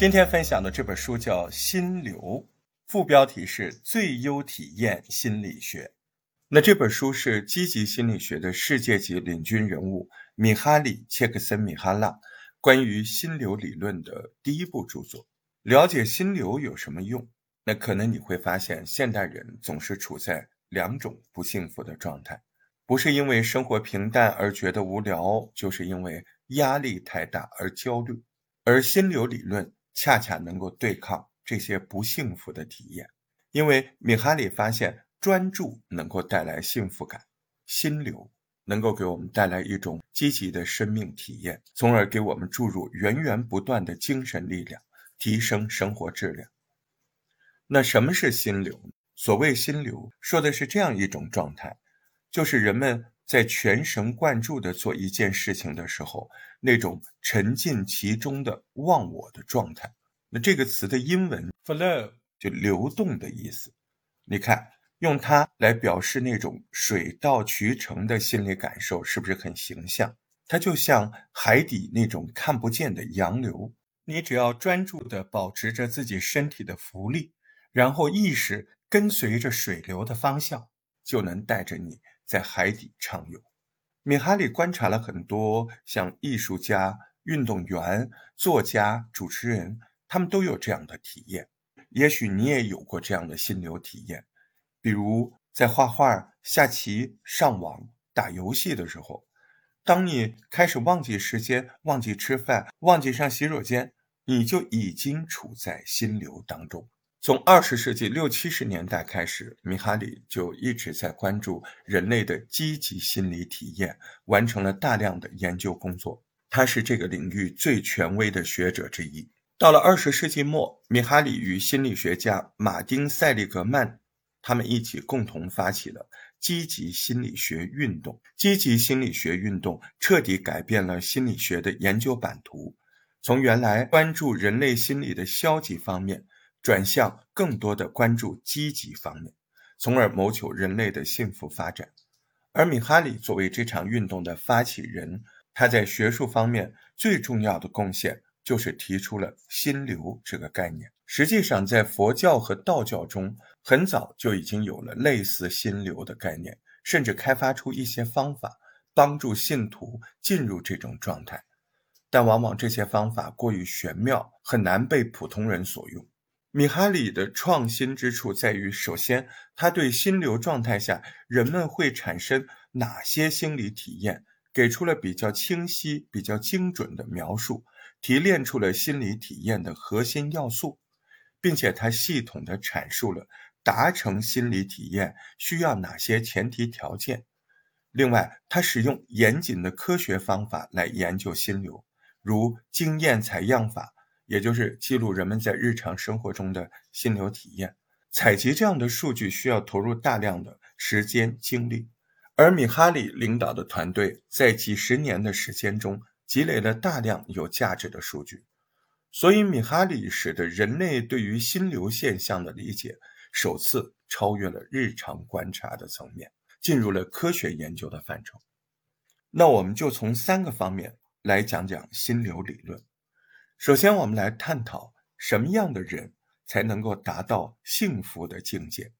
今天分享的这本书叫《心流》，副标题是“最优体验心理学”。那这本书是积极心理学的世界级领军人物米哈里·切克森米哈拉关于心流理论的第一部著作。了解心流有什么用？那可能你会发现，现代人总是处在两种不幸福的状态，不是因为生活平淡而觉得无聊，就是因为压力太大而焦虑。而心流理论恰恰能够对抗这些不幸福的体验，因为米哈里发现。专注能够带来幸福感，心流能够给我们带来一种积极的生命体验，从而给我们注入源源不断的精神力量，提升生活质量。那什么是心流？所谓心流，说的是这样一种状态，就是人们在全神贯注的做一件事情的时候，那种沉浸其中的忘我的状态。那这个词的英文 flow 就流动的意思。你看。用它来表示那种水到渠成的心理感受，是不是很形象？它就像海底那种看不见的洋流，你只要专注地保持着自己身体的浮力，然后意识跟随着水流的方向，就能带着你在海底畅游。米哈里观察了很多像艺术家、运动员、作家、主持人，他们都有这样的体验。也许你也有过这样的心流体验。比如在画画、下棋、上网、打游戏的时候，当你开始忘记时间、忘记吃饭、忘记上洗手间，你就已经处在心流当中。从二十世纪六七十年代开始，米哈里就一直在关注人类的积极心理体验，完成了大量的研究工作。他是这个领域最权威的学者之一。到了二十世纪末，米哈里与心理学家马丁·塞利格曼。他们一起共同发起了积极心理学运动。积极心理学运动彻底改变了心理学的研究版图，从原来关注人类心理的消极方面，转向更多的关注积极方面，从而谋求人类的幸福发展。而米哈里作为这场运动的发起人，他在学术方面最重要的贡献就是提出了心流这个概念。实际上，在佛教和道教中，很早就已经有了类似心流的概念，甚至开发出一些方法，帮助信徒进入这种状态。但往往这些方法过于玄妙，很难被普通人所用。米哈里的创新之处在于，首先，他对心流状态下人们会产生哪些心理体验，给出了比较清晰、比较精准的描述，提炼出了心理体验的核心要素。并且他系统地阐述了达成心理体验需要哪些前提条件。另外，他使用严谨的科学方法来研究心流，如经验采样法，也就是记录人们在日常生活中的心流体验。采集这样的数据需要投入大量的时间精力，而米哈里领导的团队在几十年的时间中积累了大量有价值的数据。所以，米哈里使得人类对于心流现象的理解首次超越了日常观察的层面，进入了科学研究的范畴。那我们就从三个方面来讲讲心流理论。首先，我们来探讨什么样的人才能够达到幸福的境界。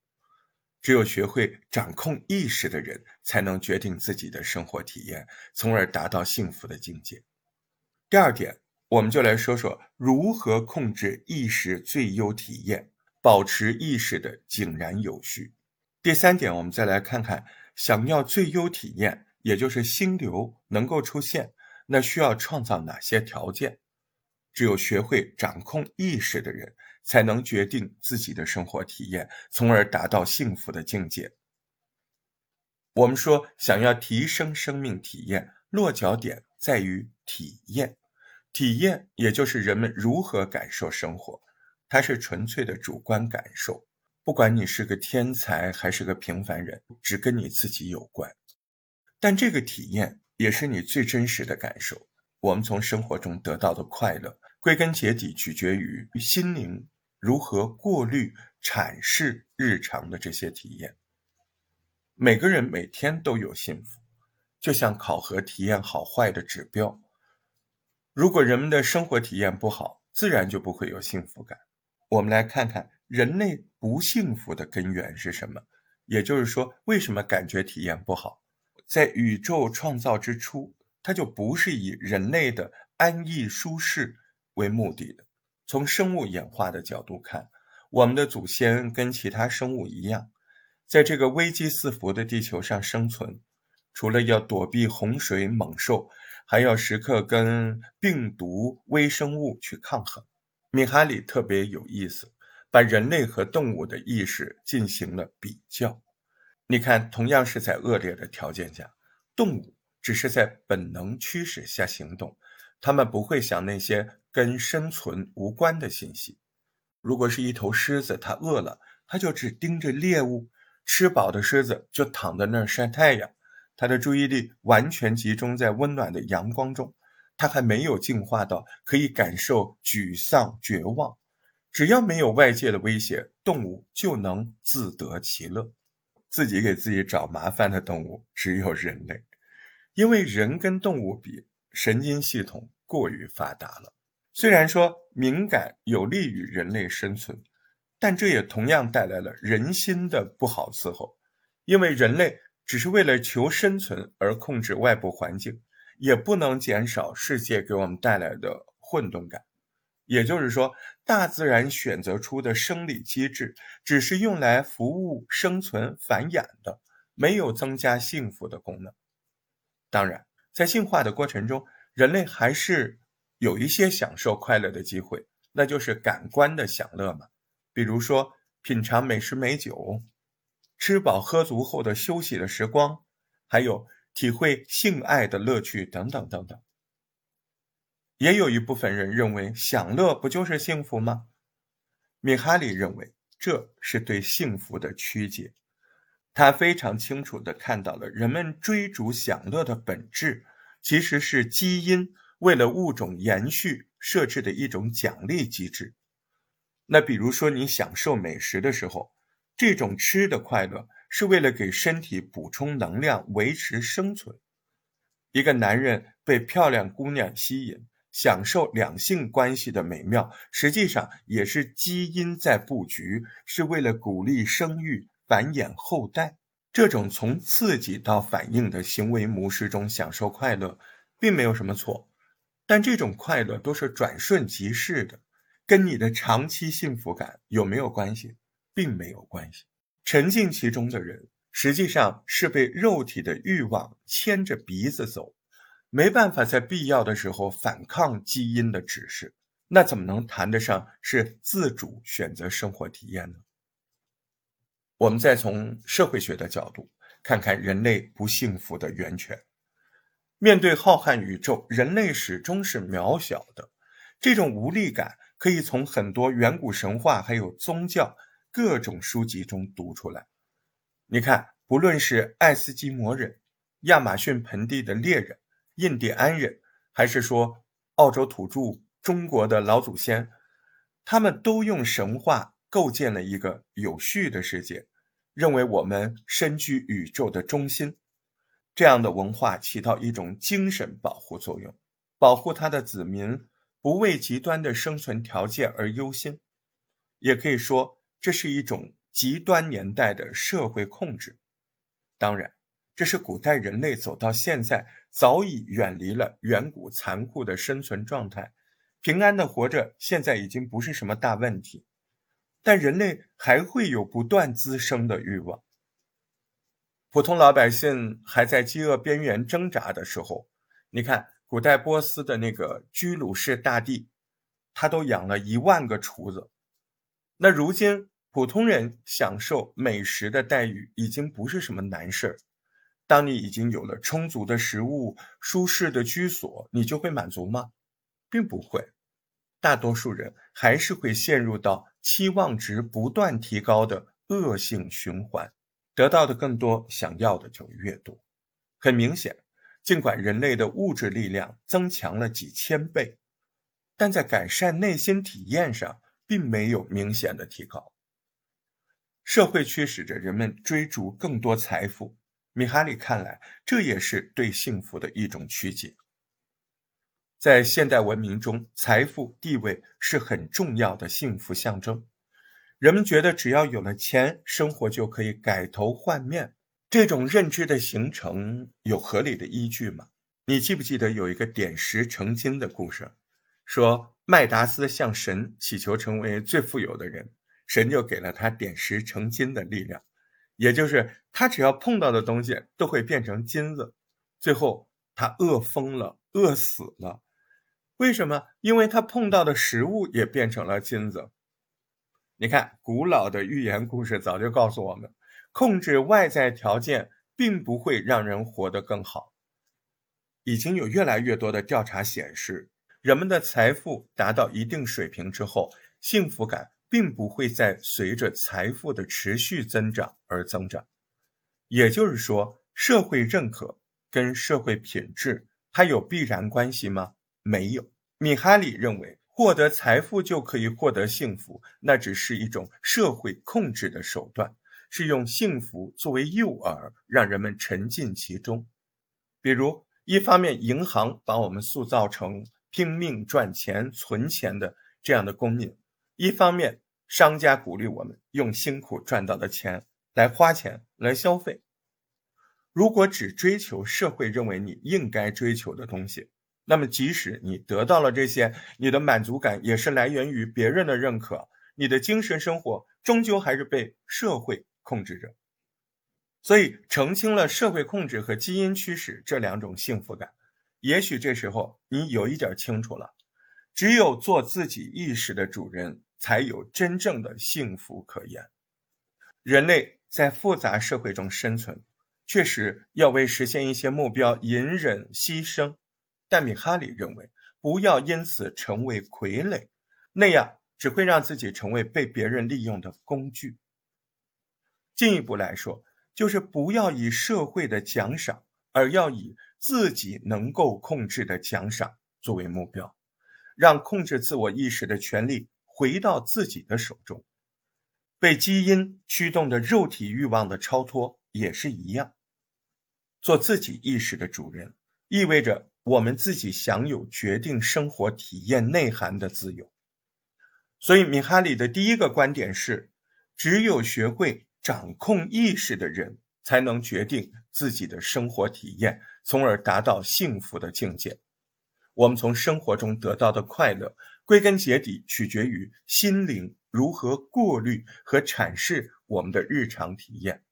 只有学会掌控意识的人，才能决定自己的生活体验，从而达到幸福的境界。第二点。我们就来说说如何控制意识最优体验，保持意识的井然有序。第三点，我们再来看看，想要最优体验，也就是心流能够出现，那需要创造哪些条件？只有学会掌控意识的人，才能决定自己的生活体验，从而达到幸福的境界。我们说，想要提升生命体验，落脚点在于体验。体验，也就是人们如何感受生活，它是纯粹的主观感受。不管你是个天才还是个平凡人，只跟你自己有关。但这个体验也是你最真实的感受。我们从生活中得到的快乐，归根结底取决于心灵如何过滤、阐释日常的这些体验。每个人每天都有幸福，就像考核体验好坏的指标。如果人们的生活体验不好，自然就不会有幸福感。我们来看看人类不幸福的根源是什么，也就是说，为什么感觉体验不好？在宇宙创造之初，它就不是以人类的安逸舒适为目的的。从生物演化的角度看，我们的祖先跟其他生物一样，在这个危机四伏的地球上生存，除了要躲避洪水猛兽，还要时刻跟病毒微生物去抗衡。米哈里特别有意思，把人类和动物的意识进行了比较。你看，同样是在恶劣的条件下，动物只是在本能驱使下行动，它们不会想那些跟生存无关的信息。如果是一头狮子，它饿了，它就只盯着猎物；吃饱的狮子就躺在那儿晒太阳，它的注意力完全集中在温暖的阳光中。它还没有进化到可以感受沮丧、绝望。只要没有外界的威胁，动物就能自得其乐。自己给自己找麻烦的动物只有人类，因为人跟动物比，神经系统过于发达了。虽然说敏感有利于人类生存，但这也同样带来了人心的不好伺候。因为人类只是为了求生存而控制外部环境，也不能减少世界给我们带来的混沌感。也就是说，大自然选择出的生理机制，只是用来服务生存繁衍的，没有增加幸福的功能。当然，在进化的过程中，人类还是有一些享受快乐的机会，那就是感官的享乐嘛，比如说品尝美食美酒，吃饱喝足后的休息的时光，还有体会性爱的乐趣等等等等。也有一部分人认为，享乐不就是幸福吗？米哈里认为，这是对幸福的曲解。他非常清楚地看到了人们追逐享乐的本质，其实是基因为了物种延续设置的一种奖励机制。那比如说，你享受美食的时候，这种吃的快乐是为了给身体补充能量，维持生存。一个男人被漂亮姑娘吸引。享受两性关系的美妙，实际上也是基因在布局，是为了鼓励生育、繁衍后代。这种从刺激到反应的行为模式中享受快乐，并没有什么错。但这种快乐都是转瞬即逝的，跟你的长期幸福感有没有关系，并没有关系。沉浸其中的人，实际上是被肉体的欲望牵着鼻子走。没办法在必要的时候反抗基因的指示，那怎么能谈得上是自主选择生活体验呢？我们再从社会学的角度看看人类不幸福的源泉。面对浩瀚宇宙，人类始终是渺小的，这种无力感可以从很多远古神话还有宗教各种书籍中读出来。你看，不论是爱斯基摩人、亚马逊盆地的猎人。印第安人，还是说澳洲土著、中国的老祖先，他们都用神话构建了一个有序的世界，认为我们身居宇宙的中心。这样的文化起到一种精神保护作用，保护他的子民不为极端的生存条件而忧心。也可以说，这是一种极端年代的社会控制。当然。这是古代人类走到现在，早已远离了远古残酷的生存状态，平安的活着，现在已经不是什么大问题。但人类还会有不断滋生的欲望。普通老百姓还在饥饿边缘挣扎的时候，你看古代波斯的那个居鲁士大帝，他都养了一万个厨子。那如今普通人享受美食的待遇，已经不是什么难事儿。当你已经有了充足的食物、舒适的居所，你就会满足吗？并不会，大多数人还是会陷入到期望值不断提高的恶性循环，得到的更多，想要的就越多。很明显，尽管人类的物质力量增强了几千倍，但在改善内心体验上并没有明显的提高。社会驱使着人们追逐更多财富。米哈里看来，这也是对幸福的一种曲解。在现代文明中，财富地位是很重要的幸福象征。人们觉得只要有了钱，生活就可以改头换面。这种认知的形成有合理的依据吗？你记不记得有一个点石成金的故事？说麦达斯向神祈求成为最富有的人，神就给了他点石成金的力量，也就是他只要碰到的东西都会变成金子。最后他饿疯了，饿死了。为什么？因为他碰到的食物也变成了金子。你看，古老的寓言故事早就告诉我们。控制外在条件并不会让人活得更好。已经有越来越多的调查显示，人们的财富达到一定水平之后，幸福感并不会再随着财富的持续增长而增长。也就是说，社会认可跟社会品质它有必然关系吗？没有。米哈里认为，获得财富就可以获得幸福，那只是一种社会控制的手段。是用幸福作为诱饵，让人们沉浸其中。比如，一方面银行把我们塑造成拼命赚钱、存钱的这样的公民；一方面，商家鼓励我们用辛苦赚到的钱来花钱、来消费。如果只追求社会认为你应该追求的东西，那么即使你得到了这些，你的满足感也是来源于别人的认可，你的精神生活终究还是被社会。控制着，所以澄清了社会控制和基因驱使这两种幸福感。也许这时候你有一点清楚了：只有做自己意识的主人，才有真正的幸福可言。人类在复杂社会中生存，确实要为实现一些目标隐忍牺牲。但米哈里认为，不要因此成为傀儡，那样只会让自己成为被别人利用的工具。进一步来说，就是不要以社会的奖赏，而要以自己能够控制的奖赏作为目标，让控制自我意识的权利回到自己的手中。被基因驱动的肉体欲望的超脱也是一样。做自己意识的主人，意味着我们自己享有决定生活体验内涵的自由。所以，米哈里的第一个观点是：只有学会。掌控意识的人才能决定自己的生活体验，从而达到幸福的境界。我们从生活中得到的快乐，归根结底取决于心灵如何过滤和阐释我们的日常体验。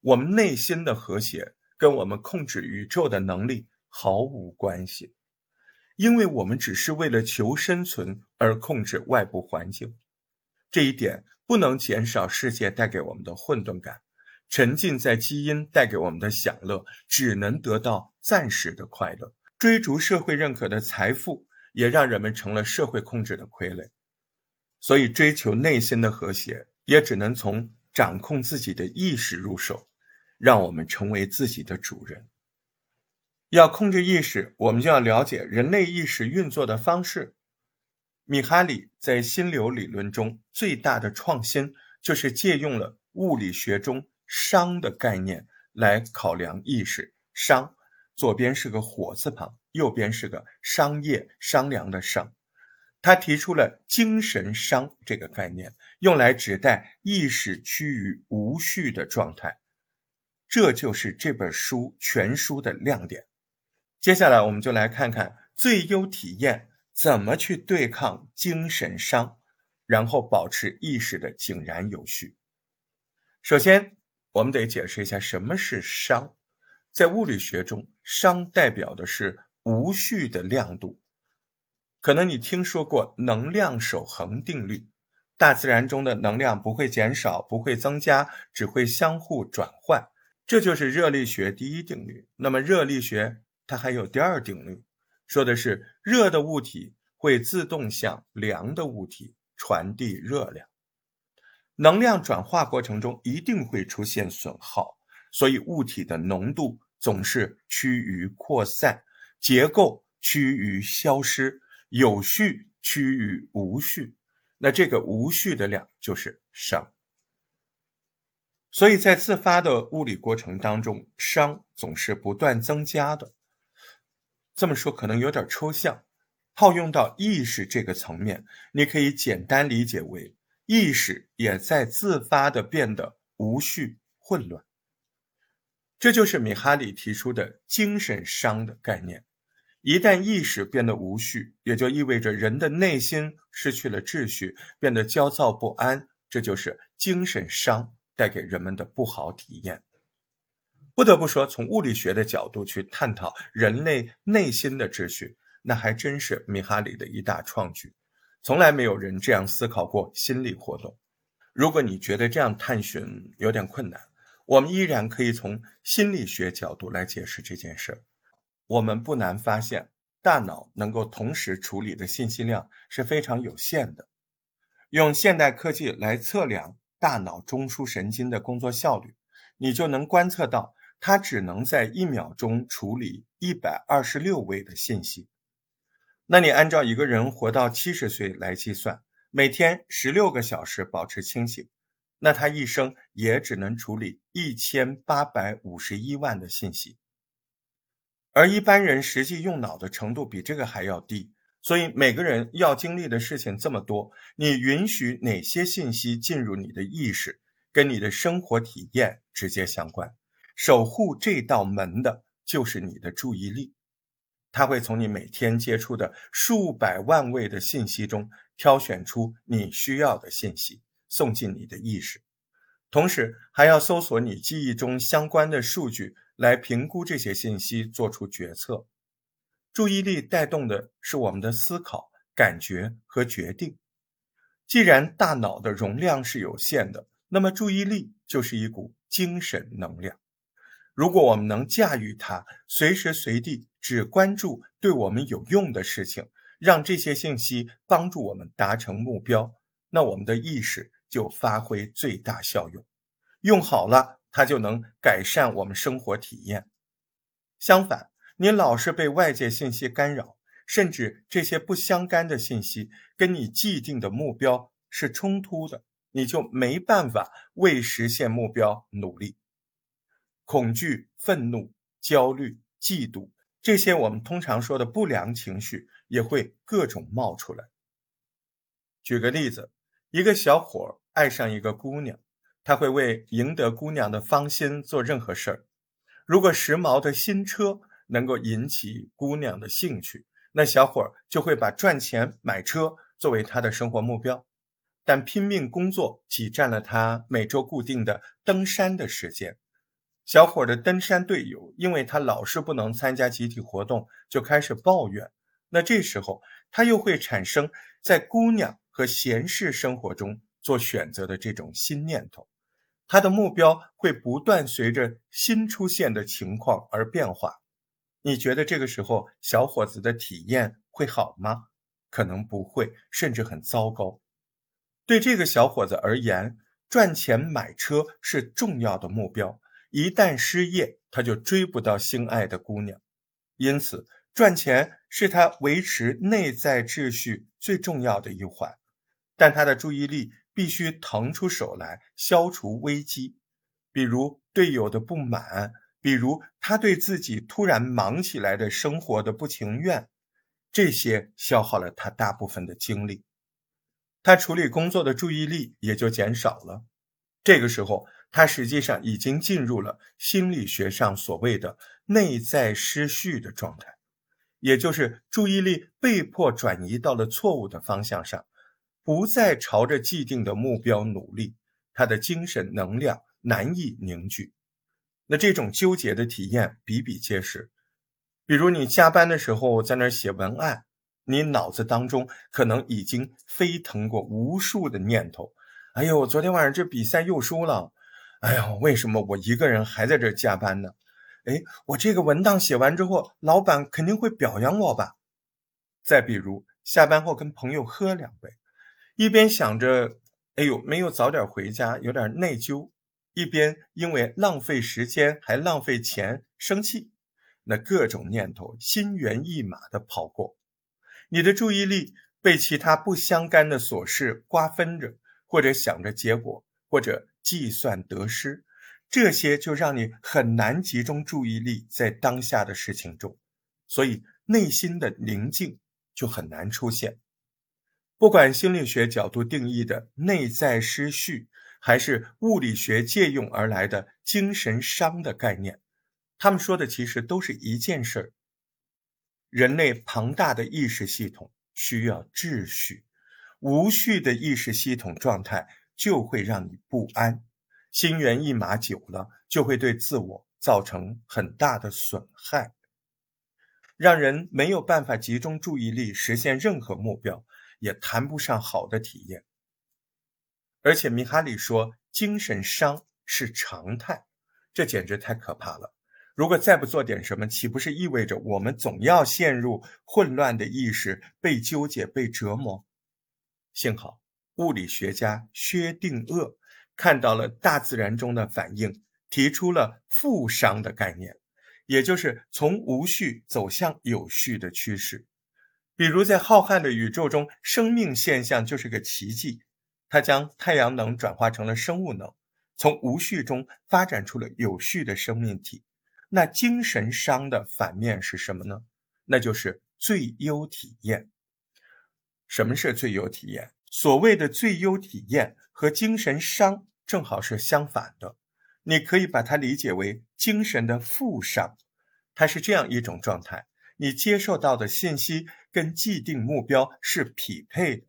我们内心的和谐跟我们控制宇宙的能力毫无关系，因为我们只是为了求生存而控制外部环境。这一点。不能减少世界带给我们的混沌感，沉浸在基因带给我们的享乐，只能得到暂时的快乐。追逐社会认可的财富，也让人们成了社会控制的傀儡。所以，追求内心的和谐，也只能从掌控自己的意识入手，让我们成为自己的主人。要控制意识，我们就要了解人类意识运作的方式。米哈里在心流理论中最大的创新，就是借用了物理学中“熵”的概念来考量意识。熵，左边是个火字旁，右边是个商业、商量的商。他提出了精神商这个概念，用来指代意识趋于无序的状态。这就是这本书全书的亮点。接下来，我们就来看看最优体验。怎么去对抗精神伤，然后保持意识的井然有序？首先，我们得解释一下什么是熵。在物理学中，熵代表的是无序的亮度。可能你听说过能量守恒定律，大自然中的能量不会减少，不会增加，只会相互转换。这就是热力学第一定律。那么，热力学它还有第二定律。说的是热的物体会自动向凉的物体传递热量，能量转化过程中一定会出现损耗，所以物体的浓度总是趋于扩散，结构趋于消失，有序趋于无序。那这个无序的量就是熵。所以在自发的物理过程当中，熵总是不断增加的。这么说可能有点抽象，套用到意识这个层面，你可以简单理解为意识也在自发的变得无序混乱。这就是米哈里提出的精神伤的概念。一旦意识变得无序，也就意味着人的内心失去了秩序，变得焦躁不安。这就是精神伤带给人们的不好体验。不得不说，从物理学的角度去探讨人类内心的秩序，那还真是米哈里的一大创举。从来没有人这样思考过心理活动。如果你觉得这样探寻有点困难，我们依然可以从心理学角度来解释这件事儿。我们不难发现，大脑能够同时处理的信息量是非常有限的。用现代科技来测量大脑中枢神经的工作效率，你就能观测到它只能在一秒钟处理一百二十六位的信息。那你按照一个人活到七十岁来计算，每天十六个小时保持清醒，那他一生也只能处理一千八百五十一万的信息。而一般人实际用脑的程度比这个还要低，所以每个人要经历的事情这么多，你允许哪些信息进入你的意识，跟你的生活体验直接相关。守护这道门的就是你的注意力，它会从你每天接触的数百万位的信息中挑选出你需要的信息，送进你的意识，同时还要搜索你记忆中相关的数据。来评估这些信息，做出决策。注意力带动的是我们的思考、感觉和决定。既然大脑的容量是有限的，那么注意力就是一股精神能量。如果我们能驾驭它，随时随地只关注对我们有用的事情，让这些信息帮助我们达成目标，那我们的意识就发挥最大效用。用好了。它就能改善我们生活体验。相反，你老是被外界信息干扰，甚至这些不相干的信息跟你既定的目标是冲突的，你就没办法为实现目标努力。恐惧、愤怒、焦虑、嫉妒，这些我们通常说的不良情绪也会各种冒出来。举个例子，一个小伙爱上一个姑娘。他会为赢得姑娘的芳心做任何事儿。如果时髦的新车能够引起姑娘的兴趣，那小伙就会把赚钱买车作为他的生活目标。但拼命工作挤占了他每周固定的登山的时间。小伙的登山队友因为他老是不能参加集体活动，就开始抱怨。那这时候他又会产生在姑娘和闲适生活中做选择的这种新念头。他的目标会不断随着新出现的情况而变化。你觉得这个时候小伙子的体验会好吗？可能不会，甚至很糟糕。对这个小伙子而言，赚钱买车是重要的目标。一旦失业，他就追不到心爱的姑娘。因此，赚钱是他维持内在秩序最重要的一环。但他的注意力。必须腾出手来消除危机，比如队友的不满，比如他对自己突然忙起来的生活的不情愿，这些消耗了他大部分的精力，他处理工作的注意力也就减少了。这个时候，他实际上已经进入了心理学上所谓的内在失序的状态，也就是注意力被迫转移到了错误的方向上。不再朝着既定的目标努力，他的精神能量难以凝聚。那这种纠结的体验比比皆是。比如你加班的时候在那儿写文案，你脑子当中可能已经飞腾过无数的念头。哎呦，昨天晚上这比赛又输了。哎呦，为什么我一个人还在这加班呢？哎，我这个文档写完之后，老板肯定会表扬我吧？再比如下班后跟朋友喝两杯。一边想着，哎呦，没有早点回家，有点内疚；一边因为浪费时间还浪费钱生气，那各种念头心猿意马的跑过，你的注意力被其他不相干的琐事瓜分着，或者想着结果，或者计算得失，这些就让你很难集中注意力在当下的事情中，所以内心的宁静就很难出现。不管心理学角度定义的内在失序，还是物理学借用而来的精神伤的概念，他们说的其实都是一件事儿：人类庞大的意识系统需要秩序，无序的意识系统状态就会让你不安，心猿意马久了，就会对自我造成很大的损害，让人没有办法集中注意力实现任何目标。也谈不上好的体验，而且米哈里说精神伤是常态，这简直太可怕了。如果再不做点什么，岂不是意味着我们总要陷入混乱的意识，被纠结、被折磨？幸好物理学家薛定谔看到了大自然中的反应，提出了负伤的概念，也就是从无序走向有序的趋势。比如，在浩瀚的宇宙中，生命现象就是个奇迹。它将太阳能转化成了生物能，从无序中发展出了有序的生命体。那精神伤的反面是什么呢？那就是最优体验。什么是最优体验？所谓的最优体验和精神伤正好是相反的。你可以把它理解为精神的负伤。它是这样一种状态。你接受到的信息跟既定目标是匹配的，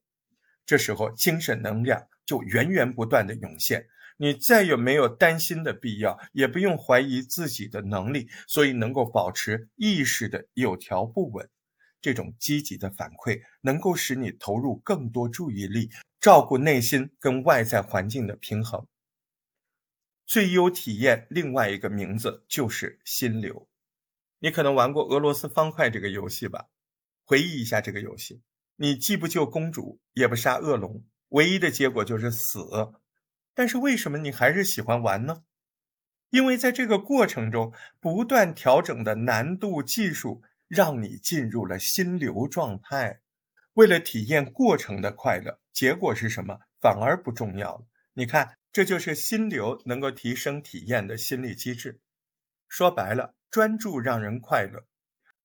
这时候精神能量就源源不断的涌现，你再也没有担心的必要，也不用怀疑自己的能力，所以能够保持意识的有条不紊。这种积极的反馈能够使你投入更多注意力，照顾内心跟外在环境的平衡。最优体验另外一个名字就是心流。你可能玩过俄罗斯方块这个游戏吧？回忆一下这个游戏，你既不救公主，也不杀恶龙，唯一的结果就是死。但是为什么你还是喜欢玩呢？因为在这个过程中不断调整的难度技术，让你进入了心流状态。为了体验过程的快乐，结果是什么反而不重要了。你看，这就是心流能够提升体验的心理机制。说白了。专注让人快乐，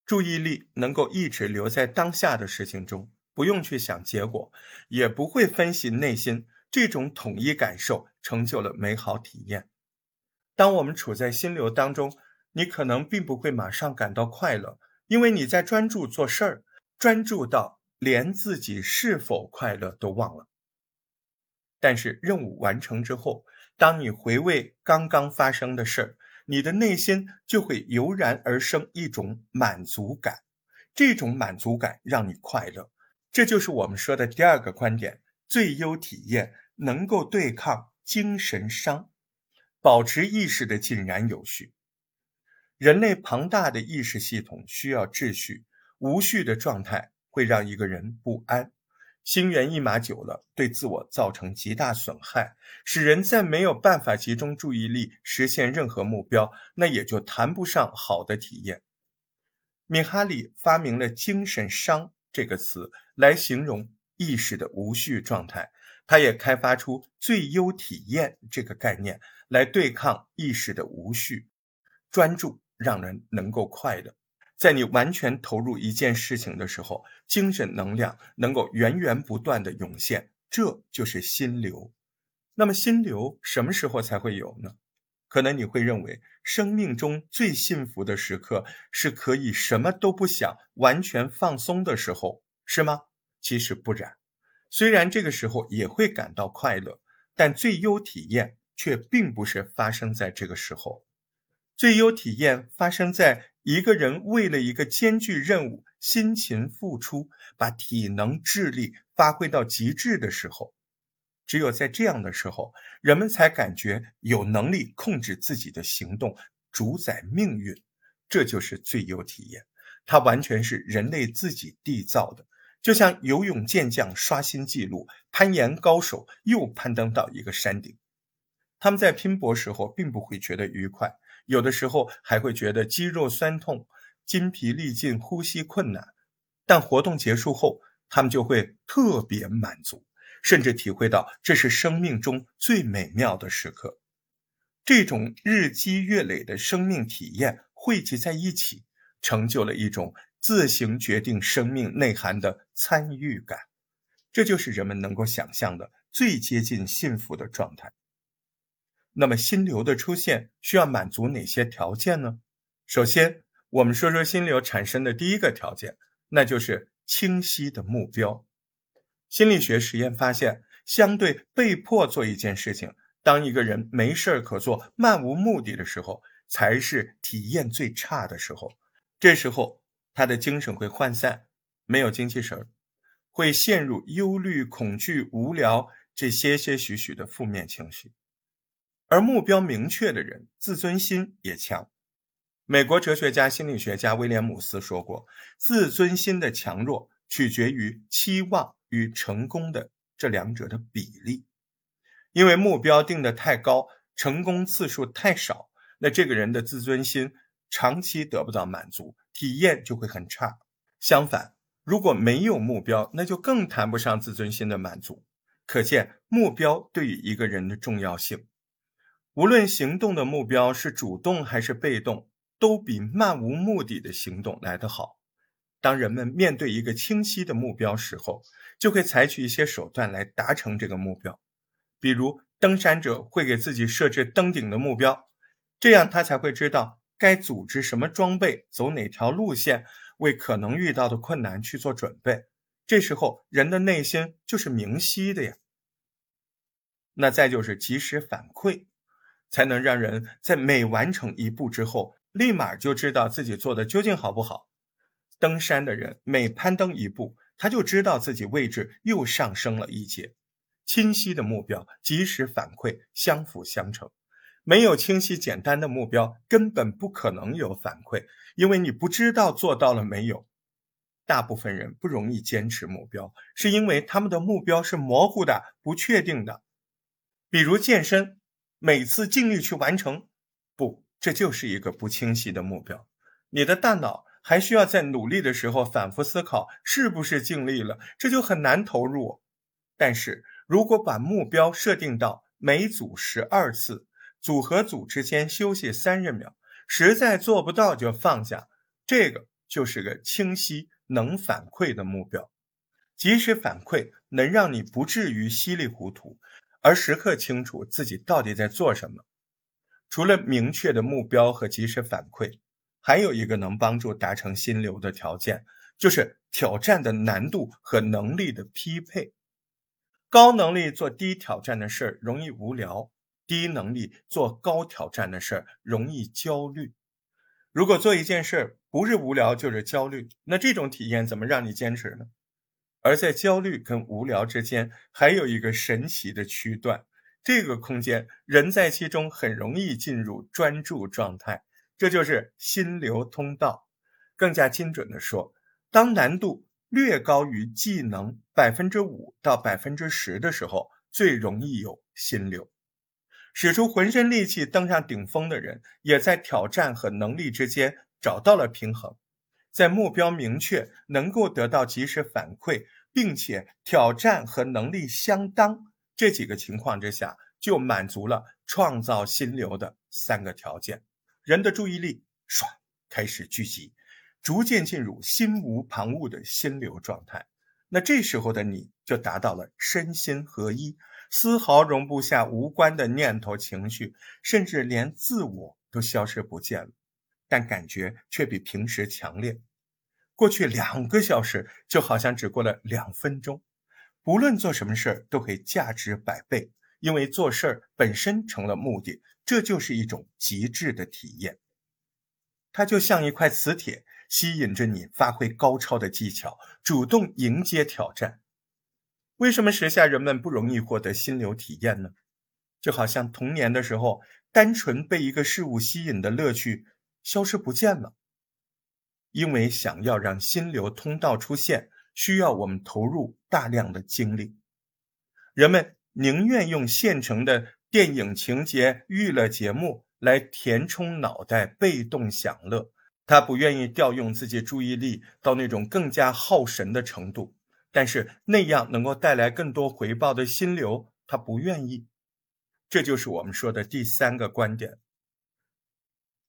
注意力能够一直留在当下的事情中，不用去想结果，也不会分析内心。这种统一感受成就了美好体验。当我们处在心流当中，你可能并不会马上感到快乐，因为你在专注做事儿，专注到连自己是否快乐都忘了。但是任务完成之后，当你回味刚刚发生的事儿。你的内心就会油然而生一种满足感，这种满足感让你快乐，这就是我们说的第二个观点：最优体验能够对抗精神伤，保持意识的井然有序。人类庞大的意识系统需要秩序，无序的状态会让一个人不安。心猿意马久了，对自我造成极大损害，使人在没有办法集中注意力实现任何目标，那也就谈不上好的体验。米哈里发明了“精神伤”这个词来形容意识的无序状态，他也开发出“最优体验”这个概念来对抗意识的无序。专注让人能够快乐。在你完全投入一件事情的时候，精神能量能够源源不断的涌现，这就是心流。那么心流什么时候才会有呢？可能你会认为，生命中最幸福的时刻是可以什么都不想、完全放松的时候，是吗？其实不然。虽然这个时候也会感到快乐，但最优体验却并不是发生在这个时候。最优体验发生在。一个人为了一个艰巨任务辛勤付出，把体能、智力发挥到极致的时候，只有在这样的时候，人们才感觉有能力控制自己的行动，主宰命运。这就是最优体验，它完全是人类自己缔造的，就像游泳健将刷新纪录，攀岩高手又攀登到一个山顶。他们在拼搏时候并不会觉得愉快。有的时候还会觉得肌肉酸痛、筋疲力尽、呼吸困难，但活动结束后，他们就会特别满足，甚至体会到这是生命中最美妙的时刻。这种日积月累的生命体验汇集在一起，成就了一种自行决定生命内涵的参与感，这就是人们能够想象的最接近幸福的状态。那么，心流的出现需要满足哪些条件呢？首先，我们说说心流产生的第一个条件，那就是清晰的目标。心理学实验发现，相对被迫做一件事情，当一个人没事儿可做、漫无目的的时候，才是体验最差的时候。这时候，他的精神会涣散，没有精气神儿，会陷入忧虑、恐惧、无聊这些些许许的负面情绪。而目标明确的人，自尊心也强。美国哲学家、心理学家威廉姆斯说过：“自尊心的强弱取决于期望与成功的这两者的比例。因为目标定得太高，成功次数太少，那这个人的自尊心长期得不到满足，体验就会很差。相反，如果没有目标，那就更谈不上自尊心的满足。可见，目标对于一个人的重要性。”无论行动的目标是主动还是被动，都比漫无目的的行动来得好。当人们面对一个清晰的目标时候，就会采取一些手段来达成这个目标。比如，登山者会给自己设置登顶的目标，这样他才会知道该组织什么装备，走哪条路线，为可能遇到的困难去做准备。这时候，人的内心就是明晰的呀。那再就是及时反馈。才能让人在每完成一步之后，立马就知道自己做的究竟好不好。登山的人每攀登一步，他就知道自己位置又上升了一阶。清晰的目标，及时反馈，相辅相成。没有清晰简单的目标，根本不可能有反馈，因为你不知道做到了没有。大部分人不容易坚持目标，是因为他们的目标是模糊的、不确定的。比如健身。每次尽力去完成，不，这就是一个不清晰的目标。你的大脑还需要在努力的时候反复思考是不是尽力了，这就很难投入。但是如果把目标设定到每组十二次，组和组之间休息三十秒，实在做不到就放下，这个就是个清晰能反馈的目标。及时反馈能让你不至于稀里糊涂。而时刻清楚自己到底在做什么。除了明确的目标和及时反馈，还有一个能帮助达成心流的条件，就是挑战的难度和能力的匹配。高能力做低挑战的事儿容易无聊，低能力做高挑战的事儿容易焦虑。如果做一件事儿不是无聊就是焦虑，那这种体验怎么让你坚持呢？而在焦虑跟无聊之间，还有一个神奇的区段，这个空间人在其中很容易进入专注状态，这就是心流通道。更加精准的说，当难度略高于技能百分之五到百分之十的时候，最容易有心流。使出浑身力气登上顶峰的人，也在挑战和能力之间找到了平衡。在目标明确、能够得到及时反馈，并且挑战和能力相当这几个情况之下，就满足了创造心流的三个条件。人的注意力唰开始聚集，逐渐进入心无旁骛的心流状态。那这时候的你就达到了身心合一，丝毫容不下无关的念头、情绪，甚至连自我都消失不见了。但感觉却比平时强烈。过去两个小时就好像只过了两分钟。不论做什么事儿，都会价值百倍，因为做事儿本身成了目的。这就是一种极致的体验。它就像一块磁铁，吸引着你发挥高超的技巧，主动迎接挑战。为什么时下人们不容易获得心流体验呢？就好像童年的时候，单纯被一个事物吸引的乐趣。消失不见了，因为想要让心流通道出现，需要我们投入大量的精力。人们宁愿用现成的电影情节、娱乐节目来填充脑袋，被动享乐。他不愿意调用自己注意力到那种更加耗神的程度，但是那样能够带来更多回报的心流，他不愿意。这就是我们说的第三个观点。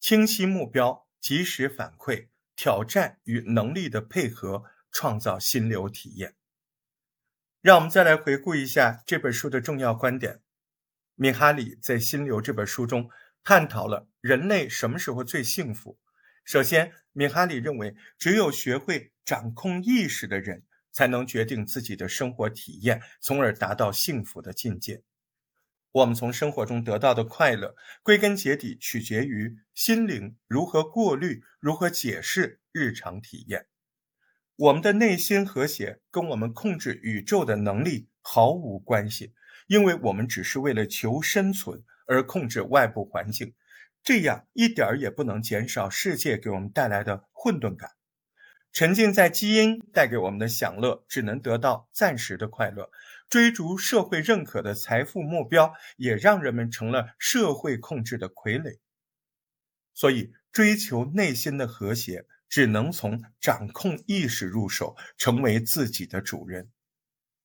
清晰目标，及时反馈，挑战与能力的配合，创造心流体验。让我们再来回顾一下这本书的重要观点。米哈里在《心流》这本书中探讨了人类什么时候最幸福。首先，米哈里认为，只有学会掌控意识的人，才能决定自己的生活体验，从而达到幸福的境界。我们从生活中得到的快乐，归根结底取决于心灵如何过滤、如何解释日常体验。我们的内心和谐跟我们控制宇宙的能力毫无关系，因为我们只是为了求生存而控制外部环境，这样一点儿也不能减少世界给我们带来的混沌感。沉浸在基因带给我们的享乐，只能得到暂时的快乐。追逐社会认可的财富目标，也让人们成了社会控制的傀儡。所以，追求内心的和谐，只能从掌控意识入手，成为自己的主人。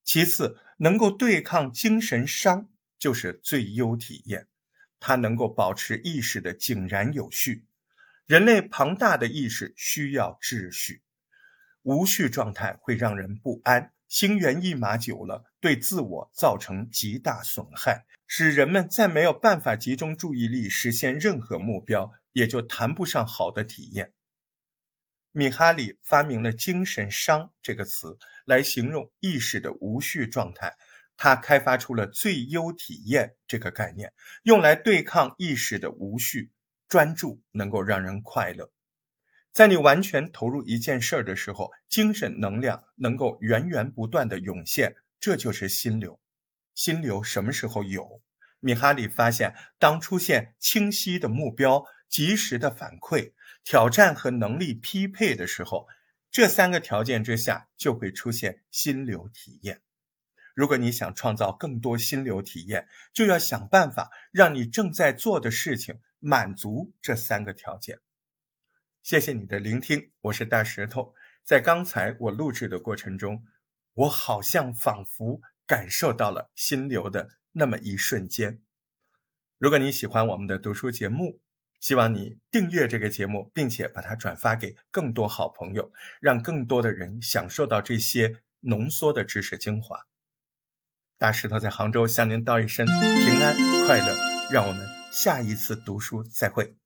其次，能够对抗精神伤，就是最优体验。它能够保持意识的井然有序。人类庞大的意识需要秩序，无序状态会让人不安。心猿意马久了，对自我造成极大损害，使人们再没有办法集中注意力实现任何目标，也就谈不上好的体验。米哈里发明了“精神伤”这个词来形容意识的无序状态，他开发出了“最优体验”这个概念，用来对抗意识的无序。专注能够让人快乐。在你完全投入一件事儿的时候，精神能量能够源源不断的涌现，这就是心流。心流什么时候有？米哈里发现，当出现清晰的目标、及时的反馈、挑战和能力匹配的时候，这三个条件之下就会出现心流体验。如果你想创造更多心流体验，就要想办法让你正在做的事情满足这三个条件。谢谢你的聆听，我是大石头。在刚才我录制的过程中，我好像仿佛感受到了心流的那么一瞬间。如果你喜欢我们的读书节目，希望你订阅这个节目，并且把它转发给更多好朋友，让更多的人享受到这些浓缩的知识精华。大石头在杭州向您道一声平安快乐，让我们下一次读书再会。